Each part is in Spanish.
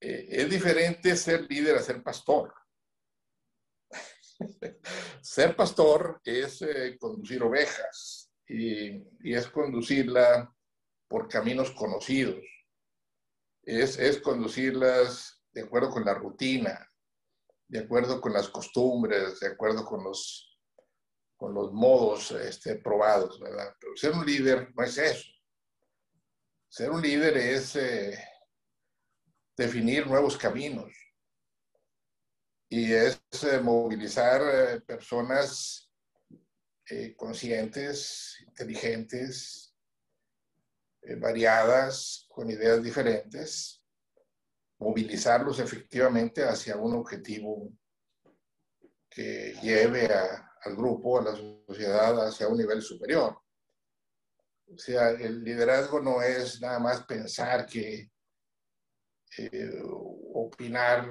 eh, es diferente ser líder a ser pastor. ser pastor es eh, conducir ovejas y, y, es conducirla por caminos conocidos. Es, es conducirlas de acuerdo con la rutina, de acuerdo con las costumbres, de acuerdo con los, con los modos este, probados, ¿verdad? Pero ser un líder no es eso. Ser un líder es eh, definir nuevos caminos y es eh, movilizar eh, personas conscientes, inteligentes, variadas, con ideas diferentes, movilizarlos efectivamente hacia un objetivo que lleve al grupo, a la sociedad, hacia un nivel superior. O sea, el liderazgo no es nada más pensar que eh, opinar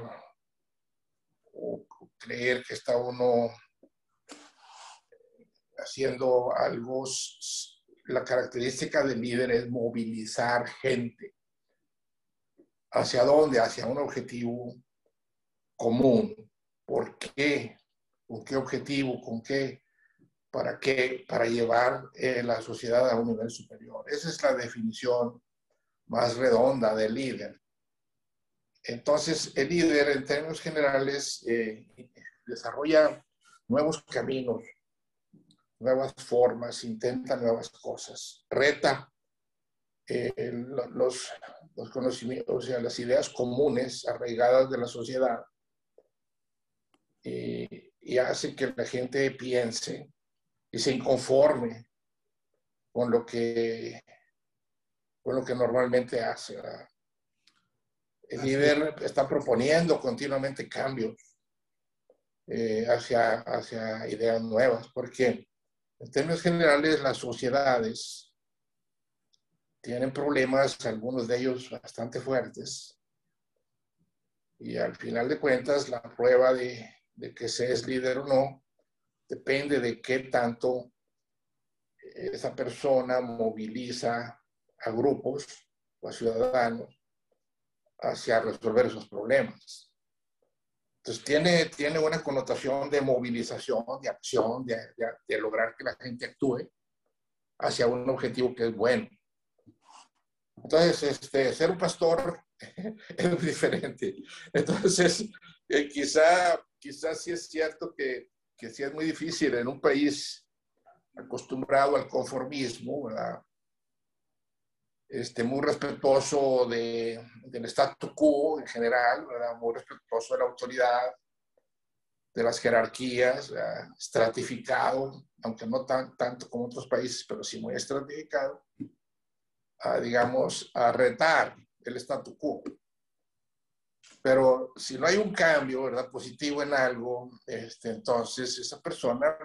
o creer que está uno haciendo algo. La característica del líder es movilizar gente ¿Hacia dónde? Hacia un objetivo común. ¿Por qué? ¿Con qué objetivo? ¿Con qué? ¿Para qué? Para llevar eh, la sociedad a un nivel superior. Esa es la definición más redonda del líder. Entonces, el líder, en términos generales, eh, desarrolla nuevos caminos, nuevas formas, intenta nuevas cosas, reta eh, los, conocimientos, o sea, las ideas comunes arraigadas de la sociedad y, y hace que la gente piense y se inconforme con lo que, con lo que normalmente hace. El líder está proponiendo continuamente cambios eh, hacia, hacia ideas nuevas, porque en términos generales las sociedades tienen problemas, algunos de ellos bastante fuertes. Y al final de cuentas, la prueba de, que se es líder o no depende de qué tanto esa persona moviliza a grupos o a ciudadanos hacia resolver esos problemas. Entonces tiene, tiene una connotación de movilización, de acción, de, lograr que la gente actúe hacia un objetivo que es bueno. Entonces, este, ser un pastor es diferente. Entonces, eh, quizá, quizá sí es cierto que, que sí es muy difícil en un país acostumbrado al conformismo, ¿verdad? Este, muy respetuoso de, del statu quo en general, ¿verdad? muy respetuoso de la autoridad, de las jerarquías, estratificado, aunque no tan, tanto como otros países, pero sí muy estratificado a, digamos, a retar el statu quo. Pero si no hay un cambio, ¿verdad? Positivo en algo, este, entonces esa persona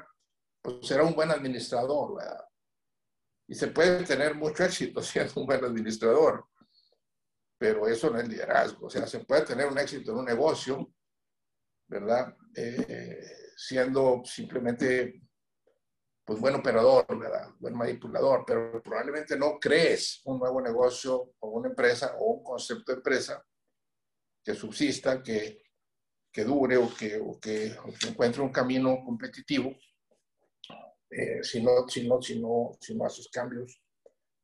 pues, será un buen administrador, ¿verdad? Y se puede tener mucho éxito siendo un buen administrador, pero eso no es liderazgo. O sea, se puede tener un éxito en un negocio, ¿verdad? Eh, siendo simplemente pues buen operador, ¿verdad? buen manipulador, pero probablemente no crees un nuevo negocio o una empresa o un concepto de empresa que subsista, que, que dure o que, o que, encuentre un camino competitivo eh, si, no, si, no, si, no, si no haces cambios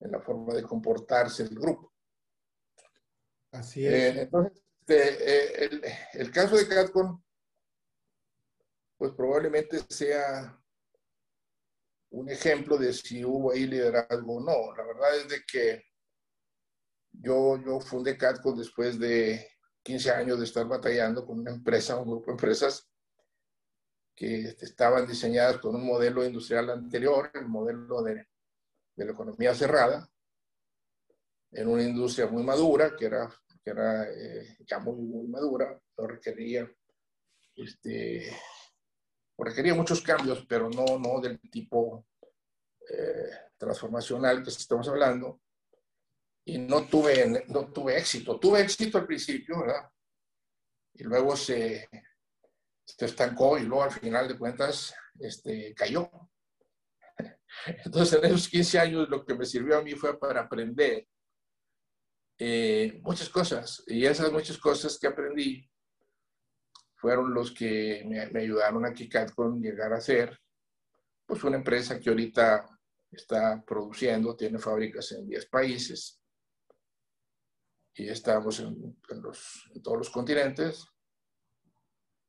en la forma de comportarse del grupo. Así es. Eh, entonces, este, eh, el, el caso de Catcon, pues probablemente sea un ejemplo de si hubo ahí liderazgo o no. La verdad es de que yo, yo fundé Catco después de 15 años de estar batallando con una empresa, un grupo de empresas que estaban diseñadas con un modelo industrial anterior, el modelo de, de la economía cerrada, en una industria muy madura, que era, que era eh, ya muy, muy madura, no requería este, requería muchos cambios, pero no, no del tipo eh, transformacional que estamos hablando. Y no tuve, no tuve éxito. Tuve éxito al principio, ¿verdad? Y luego se, se estancó y luego al final de cuentas este, cayó. Entonces, en esos 15 años lo que me sirvió a mí fue para aprender eh, muchas cosas. Y esas muchas cosas que aprendí fueron los que me, ayudaron a con llegar a ser pues una empresa que ahorita está produciendo, tiene fábricas en 10 países y estamos en, todos los continentes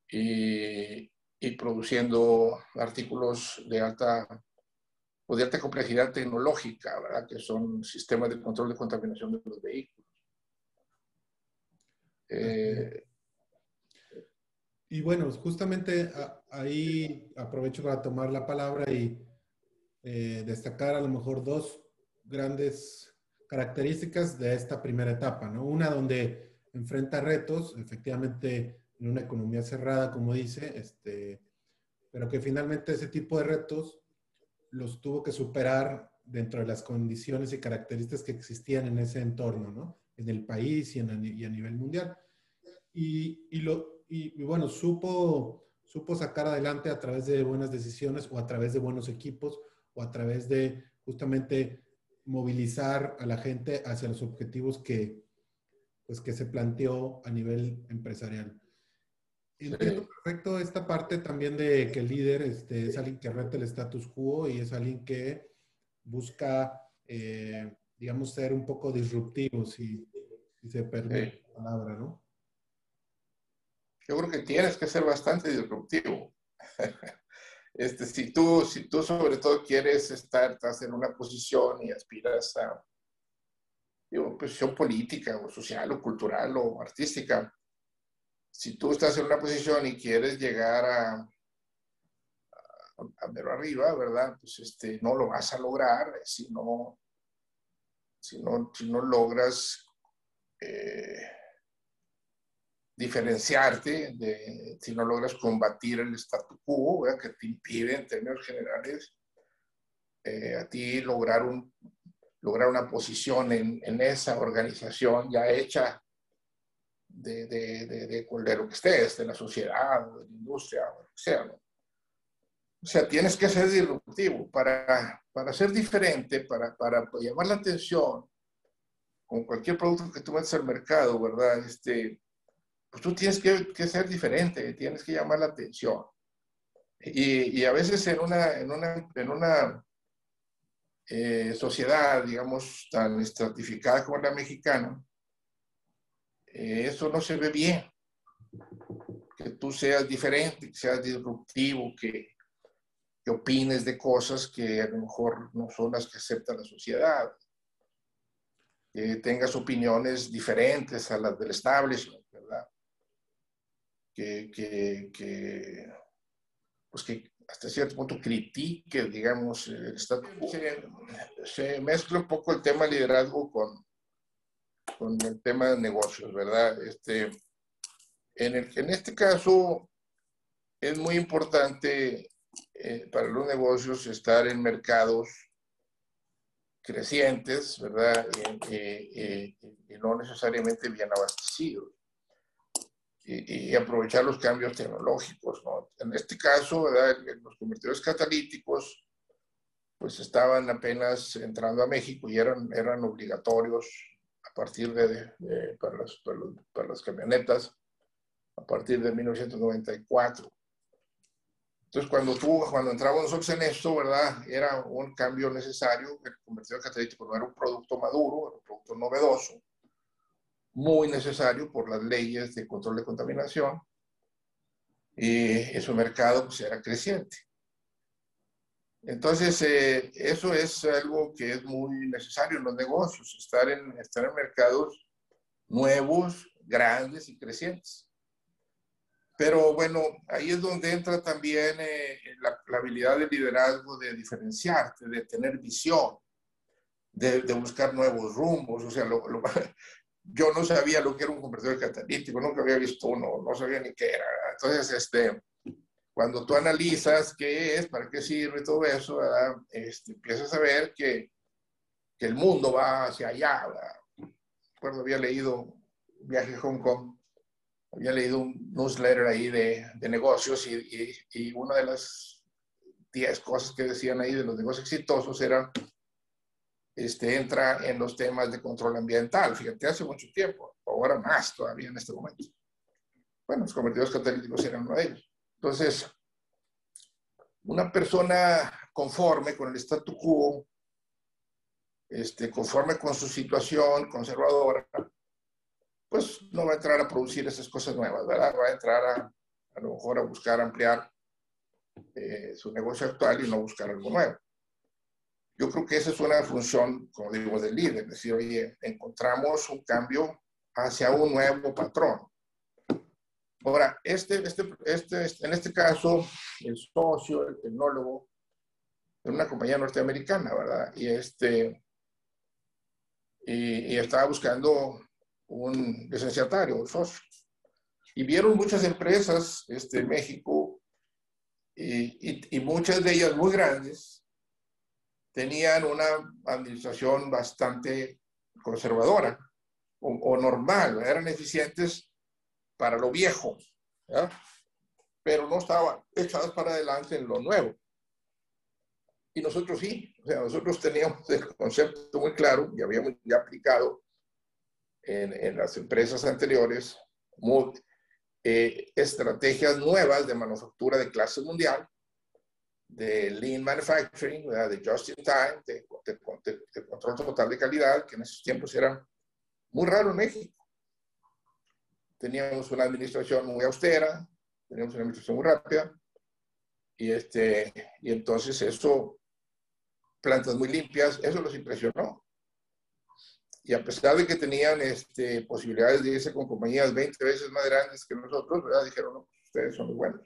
y, y, produciendo artículos de alta o de alta complejidad tecnológica, ¿verdad? que son sistemas de control de contaminación de los vehículos. Eh, y bueno, justamente ahí aprovecho para tomar la palabra y eh, destacar a lo mejor dos grandes características de esta primera etapa, ¿no? Una donde enfrenta retos, efectivamente en una economía cerrada, como dice, este, pero que finalmente ese tipo de retos los tuvo que superar dentro de las condiciones y características que existían en ese entorno, ¿no? En el país y, en, y a nivel mundial. Y, y, lo, y, bueno, supo, supo sacar adelante a través de buenas decisiones o a través de buenos equipos o a través de justamente movilizar a la gente hacia los objetivos que, pues, que se planteó a nivel empresarial. Entiendo perfecto esta parte también de que el líder este, es alguien que reta el status quo y es alguien que busca, eh, digamos, ser un poco disruptivo, si, si se permite la palabra, ¿no? yo creo que tienes que ser bastante disruptivo. Este, si, tú, si tú sobre todo quieres estar, estás en una posición y aspiras a una posición política o social o cultural o artística, si tú estás en una posición y quieres llegar a, a, arriba, ¿verdad? Pues este, no lo vas a lograr si no, si no, si no logras eh, diferenciarte, si no logras combatir el statu quo, que te impide en términos generales eh, a ti lograr, un, lograr una posición en, en esa organización ya hecha de, de, de, de, lo que estés, de la sociedad, de la industria, o lo que sea. O sea, tienes que ser disruptivo para, para ser diferente, para, para llamar la atención con cualquier producto que tú metas al mercado, ¿verdad? Este, pues tú tienes que, ser diferente, tienes que llamar la atención. Y, a veces en una, en una, en una eh, sociedad, digamos, tan estratificada como la mexicana, eh, eso no se ve bien. Que tú seas diferente, que seas disruptivo, que, que opines de cosas que a lo mejor no son las que acepta la sociedad. Que tengas opiniones diferentes a las del establishment, ¿verdad? que, pues que hasta cierto punto critique, digamos, el Estado. Se, mezcla un poco el tema liderazgo con, con el tema de negocios, ¿verdad? Este, en, el, en este caso, es muy importante eh, para los negocios estar en mercados crecientes, ¿verdad? y no necesariamente bien abastecidos y, aprovechar los cambios tecnológicos. ¿no? En este caso, los convertidores catalíticos pues estaban apenas entrando a México y eran, eran obligatorios partir de, para, las, para, las camionetas a partir de 1994. Entonces, cuando tú, cuando entraba nosotros en esto, ¿verdad? Era un cambio necesario. El convertidor catalítico no era un producto maduro, era un producto novedoso muy necesario por las leyes de control de contaminación y su mercado pues, era creciente. Entonces, eh, eso es algo que es muy necesario en los negocios, estar en, estar en mercados nuevos, grandes y crecientes. Pero bueno, ahí es donde entra también eh, la, habilidad de liderazgo, de diferenciarte, de tener visión, de, de buscar nuevos rumbos. O sea, lo, yo no sabía lo que era un convertidor catalítico, nunca había visto uno, no sabía ni qué era. Entonces, este, cuando tú analizas qué es, para qué sirve todo eso, este, empiezas a ver que, que, el mundo va hacia allá. Recuerdo, había leído Viaje a Hong Kong, había leído un newsletter ahí de, de negocios y, y, y, una de las 10 cosas que decían ahí de los negocios exitosos era este, entra en los temas de control ambiental. Fíjate, hace mucho tiempo, ahora más todavía en este momento. Bueno, los convertidores catalíticos eran uno de ellos. Entonces, una persona conforme con el statu quo, este, conforme con su situación conservadora, pues no va a entrar a producir esas cosas nuevas, ¿verdad? Va a entrar a, a lo mejor a buscar ampliar eh, su negocio actual y no buscar algo nuevo. Yo creo que esa es una función, como digo, del líder, es decir, oye, encontramos un cambio hacia un nuevo patrón. Ahora, este, este, este, en este caso, el socio, el tecnólogo, en una compañía norteamericana, ¿verdad? Y, este, y, estaba buscando un licenciatario, un socio. Y vieron muchas empresas este, en México y, y, muchas de ellas muy grandes tenían una administración bastante conservadora o, o normal, eran eficientes para lo viejo, pero no estaban echadas para adelante en lo nuevo. Y nosotros sí, o sea, nosotros teníamos el concepto muy claro y habíamos ya aplicado en, en las empresas anteriores muy, eh, estrategias nuevas de manufactura de clase mundial, de lean manufacturing, de just in time, de, de, control total de calidad, que en esos tiempos eran muy raro en México. Teníamos una administración muy austera, teníamos una administración muy rápida, y, este, y entonces eso plantas muy limpias, eso los impresionó. Y a pesar de que tenían este, posibilidades de irse con compañías 20 veces más grandes que nosotros, ¿verdad? dijeron, no, pues ustedes son muy buenos.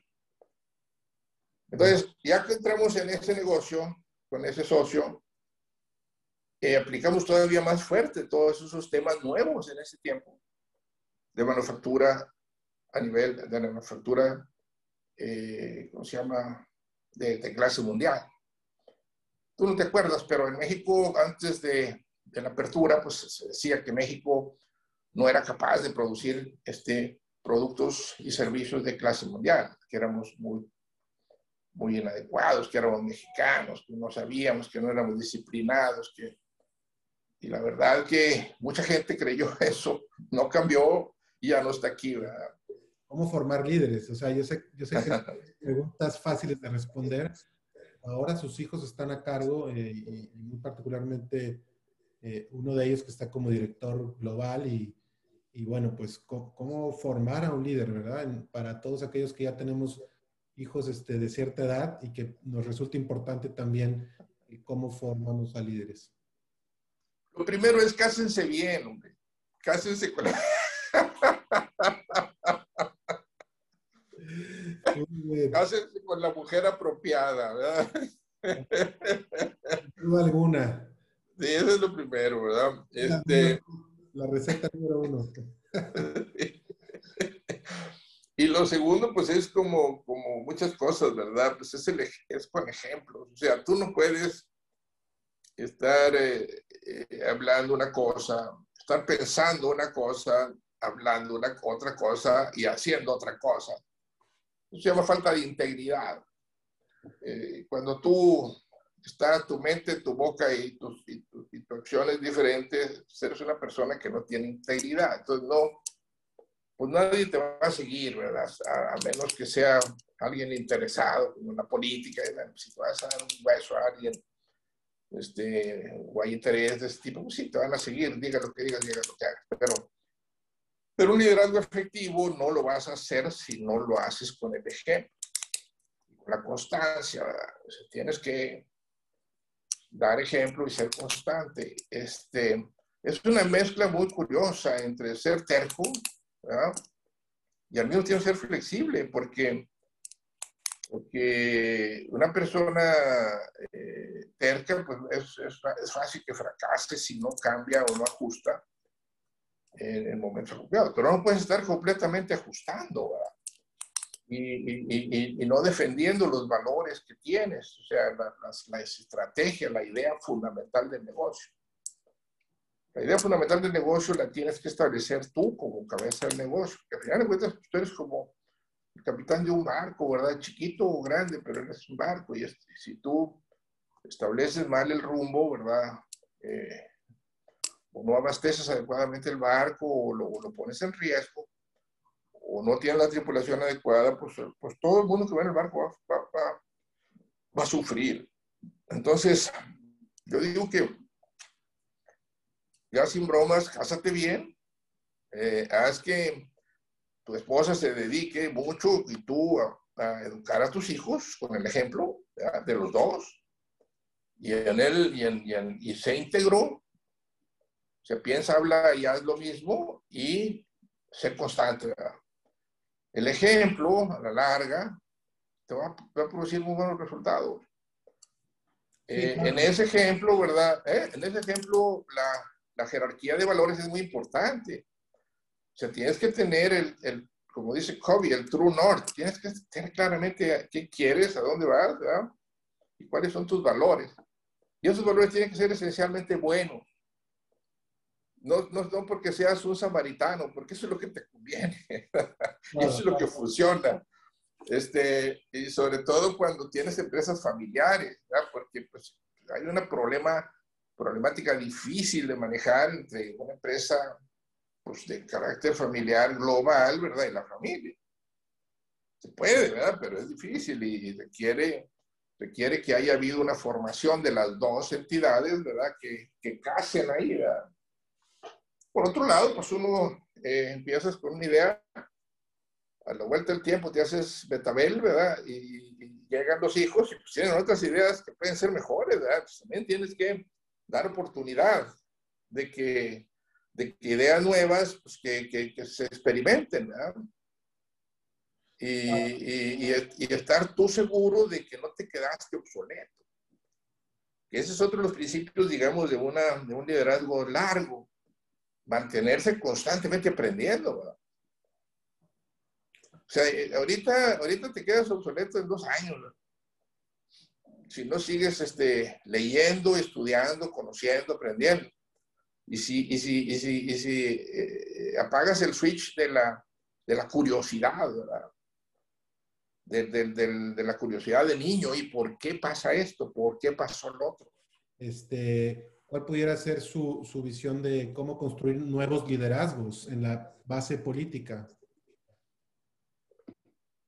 Entonces, ya que entramos en ese negocio con ese socio, eh, aplicamos todavía más fuerte todos esos temas nuevos en ese tiempo de manufactura a nivel de la manufactura, eh, ¿cómo se llama?, de, clase mundial tú no te acuerdas, pero en México, antes de, la apertura, pues se decía que México no era capaz de producir este, productos y servicios de clase mundial, que éramos muy, muy inadecuados, que éramos mexicanos, que no sabíamos, que no éramos disciplinados, que... Y la verdad que mucha gente creyó eso, no cambió y ya no está aquí, ¿verdad? ¿Cómo formar líderes? O sea, yo sé, yo sé que preguntas fáciles de responder, ahora sus hijos están a cargo eh, y, muy particularmente eh, uno de ellos que está como director global y, y bueno, pues cómo, formar a un líder, ¿verdad? para todos aquellos que ya tenemos hijos este, de cierta edad y que nos resulta importante también eh, cómo formamos a líderes. Lo primero es cásense bien, hombre. Cásense con... Cásense con la mujer apropiada, ¿verdad? No alguna. Sí, eso es lo primero, ¿verdad? Este... La receta número uno. Y lo segundo, pues es como, como muchas cosas, ¿verdad? Pues es, el, es con ejemplos. O sea, tú no puedes estar eh, eh, hablando una cosa, estar pensando una cosa, hablando una, otra cosa y haciendo otra cosa se llama falta de integridad. Eh, cuando tú estás tu mente, tu boca y tus, y, acciones diferentes, eres una persona que no tiene integridad. Entonces, no, pues nadie te va a seguir, ¿verdad? A, menos que sea alguien interesado en la política. Si vas a dar un hueso a alguien este, o hay interés de ese tipo, pues sí, te van a seguir, diga lo que digas, diga lo que hagas. Pero pero un liderazgo efectivo no lo vas a hacer si no lo haces con el ejemplo, con la constancia. tienes que dar ejemplo y ser constante. Este, es una mezcla muy curiosa entre ser terco y al mismo tiempo ser flexible, porque, porque una persona eh, terca pues es, es fácil que fracase si no cambia o no ajusta en el momento apropiado. Pero no puedes estar completamente ajustando y, y, no defendiendo los valores que tienes, o sea, la, la, estrategia, la idea fundamental del negocio. La idea fundamental del negocio la tienes que establecer tú como cabeza del negocio. Que al final de cuentas, tú eres como el capitán de un barco, ¿verdad? Chiquito o grande, pero eres un barco. Y si tú estableces mal el rumbo, ¿verdad? eh, o no abasteces adecuadamente el barco o lo, lo, pones en riesgo o no tienes la tripulación adecuada, pues, pues todo el mundo que va en el barco va, va, va a sufrir. Entonces, yo digo que ya sin bromas, cásate bien, eh, haz que tu esposa se dedique mucho y tú a, educar a tus hijos con el ejemplo de los dos. Y en él, y, en, y, se integró, se piensa, habla y haz lo mismo y ser constante. El ejemplo, a la larga, te va, a producir muy buenos resultados. Eh, en ese ejemplo, ¿verdad? Eh, en ese ejemplo, la, la jerarquía de valores es muy importante. O sea, tienes que tener el, el como dice Kobe, el true north. Tienes que tener claramente qué quieres, a dónde vas, ¿verdad? Y cuáles son tus valores. Y esos valores tienen que ser esencialmente buenos. No, no, no porque seas un samaritano, porque eso es lo que te conviene. y eso es lo que funciona. Este, y sobre todo cuando tienes empresas familiares, ¿verdad? porque pues, hay un problema problemática difícil de manejar entre una empresa pues, de carácter familiar global, ¿verdad? Y la familia. Se puede, ¿verdad? Pero es difícil y requiere, requiere que haya habido una formación de las dos entidades, ¿verdad? Que, que casen ahí, ¿verdad? Por otro lado, pues uno eh, empiezas con una idea, a la vuelta del tiempo te haces betabel, ¿verdad? Y, llegan los hijos y pues tienen otras ideas que pueden ser mejores, ¿verdad? Pues también tienes que dar oportunidad de que, de ideas nuevas pues, que, que, se experimenten, ¿verdad? Y, y, y, estar tú seguro de que no te quedaste obsoleto. Ese es otro de los principios, digamos, de, una, de un liderazgo largo. Mantenerse constantemente aprendiendo, ¿verdad? O sea, eh, ahorita, ahorita te quedas obsoleto en dos años, ¿verdad? si no sigues este, leyendo, estudiando, conociendo, aprendiendo. Y si, y si, y si, y si eh, apagas el switch de la, de la curiosidad, ¿verdad? De, de, de, la curiosidad de niño, ¿y por qué pasa esto? ¿Por qué pasó lo otro? Este, ¿Cuál pudiera ser su, su visión de cómo construir nuevos liderazgos en la base política?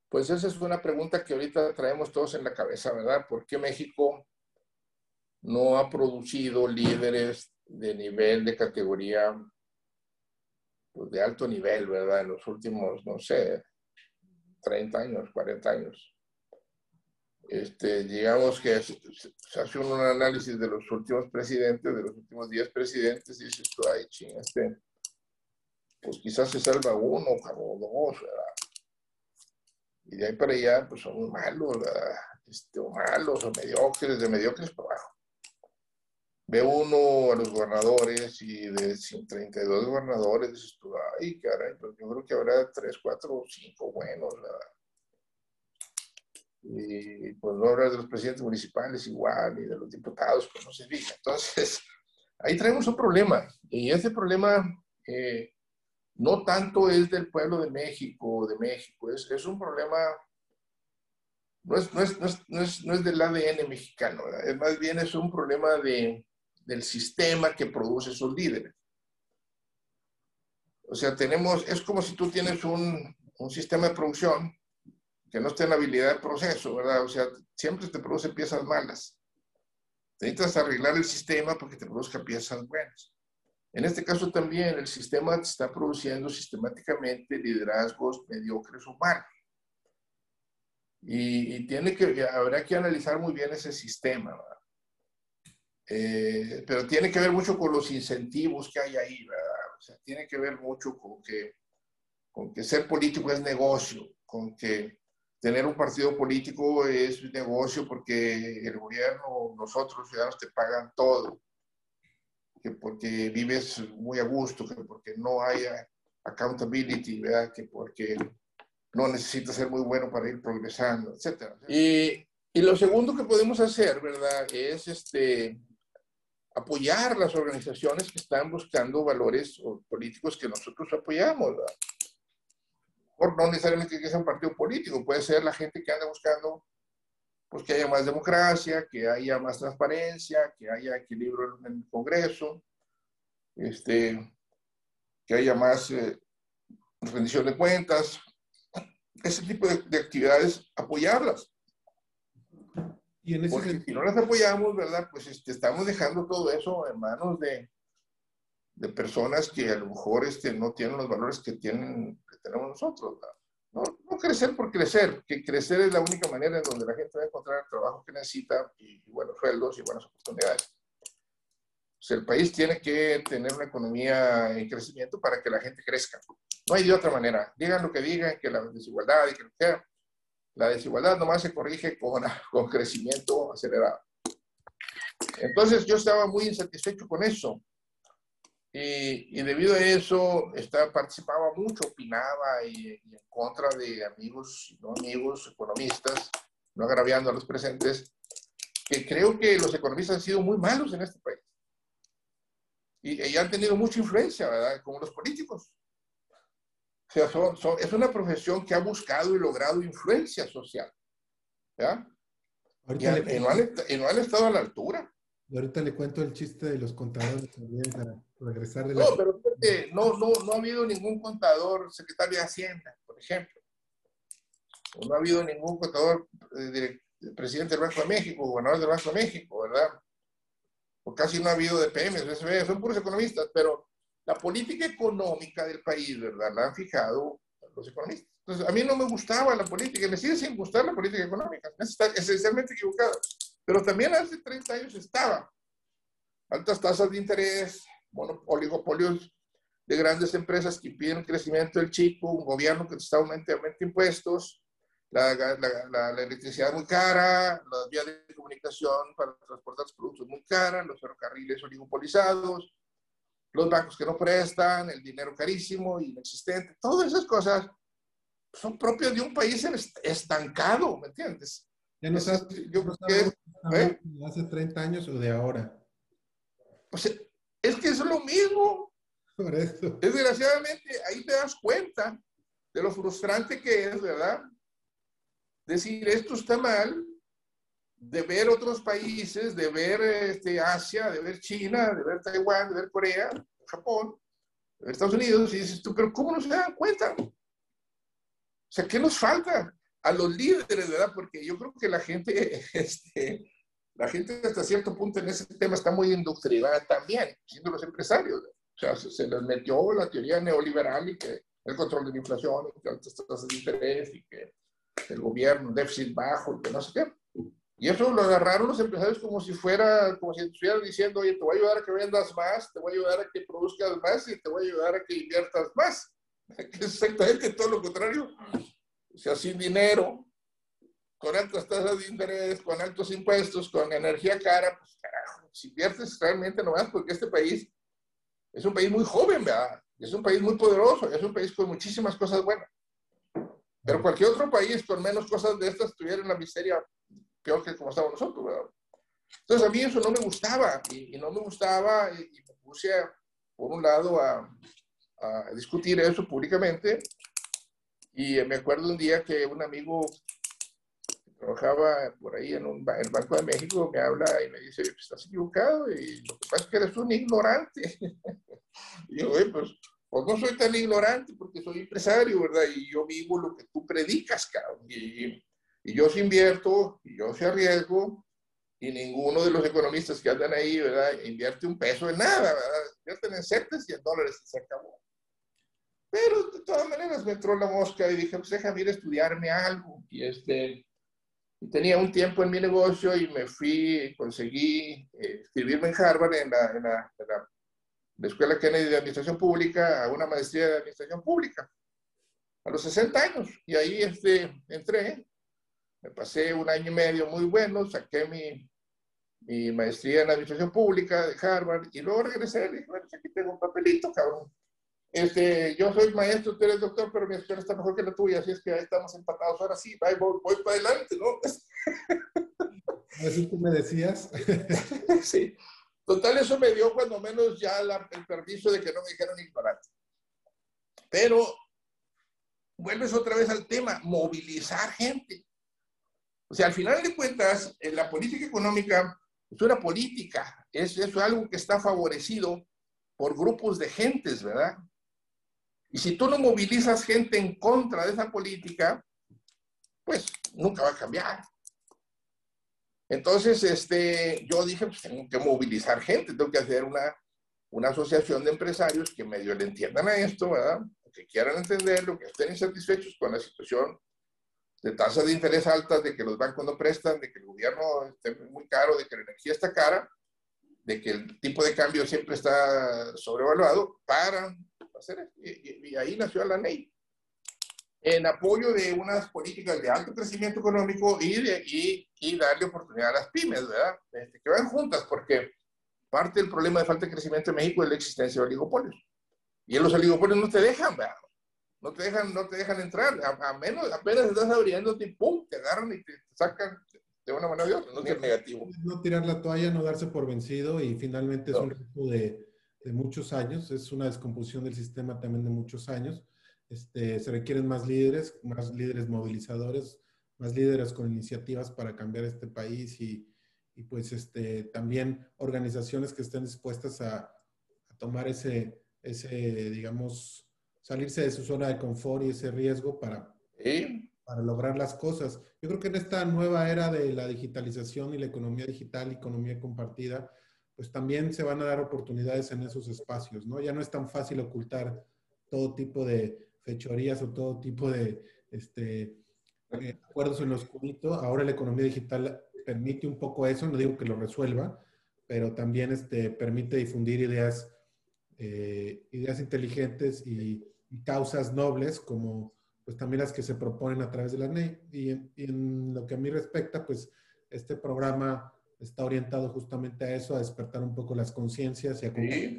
Pues esa es una pregunta que ahorita traemos todos en la cabeza, ¿verdad? ¿Por qué México no ha producido líderes de nivel, de categoría, pues de alto nivel, ¿verdad? En los últimos, no sé, 30 años, 40 años. Este, digamos que se hace un análisis de los últimos presidentes, de los últimos 10 presidentes, y dices tú, ay, ching, este, pues quizás se salva uno o dos, ¿verdad? Y de ahí para allá, pues son malos, este, o malos, o mediocres, de mediocres para abajo. Ve uno a los gobernadores y de 32 gobernadores, dices tú, ay, caray, pues yo creo que habrá 3, 4 o 5 buenos, ¿verdad? Y pues no hablar de los presidentes municipales igual, y de los diputados, pues no se diga. Entonces, ahí traemos un problema. Y ese problema eh, no tanto es del pueblo de México, de México, es, es un problema, no es, no, es, no, no es, del ADN mexicano, es más bien es un problema de, del sistema que produce esos líderes. O sea, tenemos, es como si tú tienes un, un sistema de producción que no está en habilidad de proceso, ¿verdad? O sea, siempre te produce piezas malas. Necesitas arreglar el sistema porque te produzca piezas buenas. En este caso también el sistema está produciendo sistemáticamente liderazgos mediocres o malos. Y, tiene que, habrá que analizar muy bien ese sistema. Eh, pero tiene que ver mucho con los incentivos que hay ahí, ¿verdad? O sea, tiene que ver mucho con que, con que ser político es negocio, con que tener un partido político es negocio porque el gobierno, nosotros los ciudadanos te pagan todo que porque vives muy a gusto, que porque no hay accountability, ¿verdad? que porque no necesitas ser muy bueno para ir progresando, etc. Y, y lo segundo que podemos hacer, ¿verdad? Es este, apoyar las organizaciones que están buscando valores políticos que nosotros apoyamos, ¿verdad? Por no necesariamente que sea un partido político, puede ser la gente que anda buscando pues que haya más democracia, que haya más transparencia, que haya equilibrio en el Congreso, este, que haya más eh, rendición de cuentas, ese tipo de, actividades, apoyarlas. Y en ese Porque si no las apoyamos, ¿verdad? Pues este, estamos dejando todo eso en manos de, de personas que a lo mejor este, no tienen los valores que, tienen, que tenemos nosotros. No, no, crecer por crecer, que crecer es la única manera en donde la gente va a encontrar el trabajo que necesita y, buenos sueldos y buenas oportunidades. Pues el país tiene que tener una economía en crecimiento para que la gente crezca. No hay de otra manera. Digan lo que digan, que la desigualdad y que lo que sea. La desigualdad nomás se corrige con, con crecimiento acelerado. Entonces yo estaba muy insatisfecho con eso. Y, debido a eso, estaba, participaba mucho, opinaba y, en contra de amigos y no amigos, economistas, no agraviando a los presentes, que creo que los economistas han sido muy malos en este país. Y, y han tenido mucha influencia, ¿verdad? Como los políticos. O sea, es una profesión que ha buscado y logrado influencia social. ¿ya? Y, y, no han, y no han estado a la altura. Y ahorita le cuento el chiste de los contadores también para regresar de la... No, pero no, no, no ha habido ningún contador secretario de Hacienda, por ejemplo. No ha habido ningún contador eh, presidente del Banco de México, gobernador del Banco de México, ¿verdad? O casi no ha habido de PM, son puros economistas, pero la política económica del país, ¿verdad? La han fijado los economistas. Entonces, a mí no me gustaba la política, me sigue sin gustar la política económica, está esencialmente equivocado. Pero también hace 30 años estaba. Altas tasas de interés, oligopolios de grandes empresas que impiden el crecimiento del chico, un gobierno que está aumentando impuestos, la, la, la, electricidad muy cara, las vías de comunicación para transportar los productos muy caras, los ferrocarriles oligopolizados, los bancos que no prestan, el dinero carísimo, inexistente, todas esas cosas son propias de un país estancado, ¿me entiendes? Ya no sabes, yo creo que, ¿eh? hace 30 años o de ahora. Pues es que es lo mismo. Por eso. Desgraciadamente, ahí te das cuenta de lo frustrante que es, ¿verdad? Decir esto está mal, de ver otros países, de ver este, Asia, de ver China, de ver Taiwán, de ver Corea, Japón, de ver Estados Unidos, y dices tú, pero ¿cómo no se dan cuenta? O sea, ¿qué nos falta? a los líderes, ¿verdad? Porque yo creo que la gente, este, la gente hasta cierto punto en ese tema está muy indoctrinada también, siendo los empresarios. O sea, se, les metió la teoría neoliberal y que el control de la inflación, que altas tasas de interés y que el gobierno, déficit bajo y que no sé qué. Y eso lo agarraron los empresarios como si fuera, como si estuvieran diciendo, oye, te voy a ayudar a que vendas más, te voy a ayudar a que produzcas más y te voy a ayudar a que inviertas más. Que es exactamente todo lo contrario o sea, sin dinero, con altas tasas de interés, con altos impuestos, con energía cara, pues carajo, si inviertes realmente nomás porque este país es un país muy joven, ¿verdad? Es un país muy poderoso, es un país con muchísimas cosas buenas. Pero cualquier otro país con menos cosas de estas tuviera una miseria peor que como estamos nosotros, ¿verdad? Entonces a mí eso no me gustaba y, no me gustaba y, me puse, por un lado, a, a discutir eso públicamente y me acuerdo un día que un amigo trabajaba por ahí en, un, el Banco de México me habla y me dice, estás equivocado y lo que pasa es que eres un ignorante. y yo, pues, pues no soy tan ignorante porque soy empresario, ¿verdad? Y yo vivo lo que tú predicas, cabrón. Y, y yo sí invierto, y yo sí arriesgo, y ninguno de los economistas que andan ahí, ¿verdad? Invierte un peso en nada, ¿verdad? Invierten en CETES y en dólares y se acabó. Pero de todas maneras me entró la mosca y dije, pues déjame ir a estudiarme algo. Y este, tenía un tiempo en mi negocio y me fui, conseguí eh, escribirme en Harvard, en la, en, la, la, Escuela Kennedy de Administración Pública, a una maestría de Administración Pública, a los 60 años. Y ahí este, entré, me pasé un año y medio muy bueno, saqué mi, mi maestría en Administración Pública de Harvard y luego regresé y dije, bueno, aquí tengo un papelito, cabrón este, yo soy maestro, tú eres doctor, pero mi escuela está mejor que la tuya, así es que ahí estamos empatados. Ahora sí, voy, voy, para adelante, ¿no? Así tú me decías. sí. Total, eso me dio cuando menos ya el permiso de que no me dijeran ignorante. Pero vuelves otra vez al tema, movilizar gente. O sea, al final de cuentas, en la política económica es una política, es, es algo que está favorecido por grupos de gentes, ¿verdad? Y si tú no movilizas gente en contra de esa política, pues nunca va a cambiar. Entonces, este, yo dije, pues tengo que movilizar gente, tengo que hacer una, una asociación de empresarios que medio le entiendan a esto, ¿verdad? Que quieran entenderlo, que estén insatisfechos con la situación de tasas de interés altas, de que los bancos no prestan, de que el gobierno esté muy caro, de que la energía está cara, de que el tipo de cambio siempre está sobrevaluado, para hacer esto. Y, ahí nació la ley. En apoyo de unas políticas de alto crecimiento económico y, de, y, y darle oportunidad a las pymes, ¿verdad? Este, que van juntas, porque parte del problema de falta de crecimiento en México es la existencia de oligopolios. Y en los oligopolios no te dejan, ¿verdad? no te dejan, no te dejan entrar, a, menos, apenas estás abriendo, y pum, te agarran y te, sacan de una manera de otra, no es negativo. No tirar la toalla, no darse por vencido y finalmente es un ritmo de, de, muchos años, es una descomposición del sistema también de muchos años. Este, se requieren más líderes, más líderes movilizadores, más líderes con iniciativas para cambiar este país y, y pues este, también organizaciones que estén dispuestas a, a tomar ese, ese, digamos, salirse de su zona de confort y ese riesgo para, para lograr las cosas. Yo creo que en esta nueva era de la digitalización y la economía digital economía compartida, pues también se van a dar oportunidades en esos espacios, ¿no? Ya no es tan fácil ocultar todo tipo de fechorías o todo tipo de este, eh, acuerdos en lo oscurito. Ahora la economía digital permite un poco eso, no digo que lo resuelva, pero también este, permite difundir ideas, eh, ideas inteligentes y, causas nobles como pues también las que se proponen a través de la ley. Y en, lo que a mí respecta, pues este programa está orientado justamente a eso, a despertar un poco las conciencias y a sí,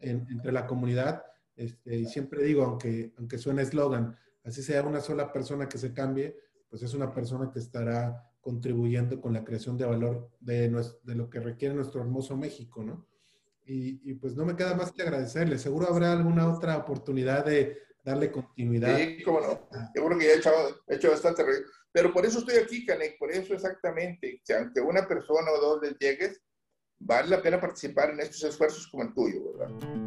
entre la comunidad. Este, y siempre digo, aunque, aunque suene eslogan, así sea una sola persona que se cambie, pues es una persona que estará contribuyendo con la creación de valor de, de lo que requiere nuestro hermoso México, ¿no? Y, pues no me queda más que agradecerle. Seguro habrá alguna otra oportunidad de darle continuidad. Sí, cómo no. Seguro que ya he hecho, he hecho bastante. Pero por eso estoy aquí, Canek, por eso exactamente. Si ante una persona o dos les llegues, vale la pena participar en estos esfuerzos como el tuyo, ¿verdad?